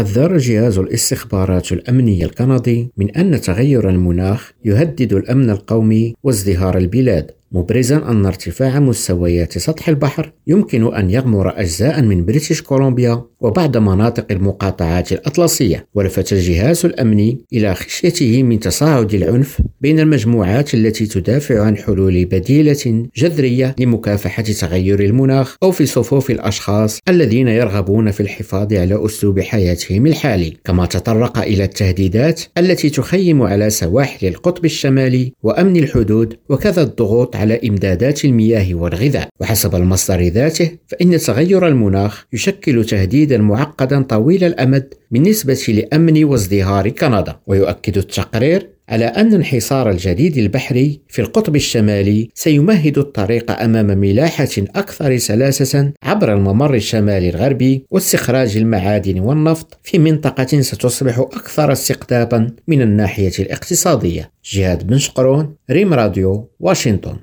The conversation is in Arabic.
حذر جهاز الاستخبارات الأمني الكندي من أن تغير المناخ يهدد الأمن القومي وازدهار البلاد. مبرزا أن ارتفاع مستويات سطح البحر يمكن أن يغمر أجزاء من بريتش كولومبيا وبعض مناطق المقاطعات الأطلسية ولفت الجهاز الأمني إلى خشيته من تصاعد العنف بين المجموعات التي تدافع عن حلول بديلة جذرية لمكافحة تغير المناخ أو في صفوف الأشخاص الذين يرغبون في الحفاظ على أسلوب حياتهم الحالي. كما تطرق إلى التهديدات التي تخيم على سواحل القطب الشمالي وأمن الحدود وكذا الضغوط على إمدادات المياه والغذاء. وحسب المصدر ذاته فإن تغير المناخ يشكل تهديدا معقدا طويل الأمد بالنسبة لأمن وازدهار كندا. ويؤكد التقرير على أن انحصار الجليد البحري في القطب الشمالي سيمهد الطريق أمام ملاحة أكثر سلاسة عبر الممر الشمالي الغربي واستخراج المعادن والنفط في منطقة ستصبح أكثر استقطابا من الناحية الاقتصادية. جهاد بن شقرون ريم راديو واشنطن.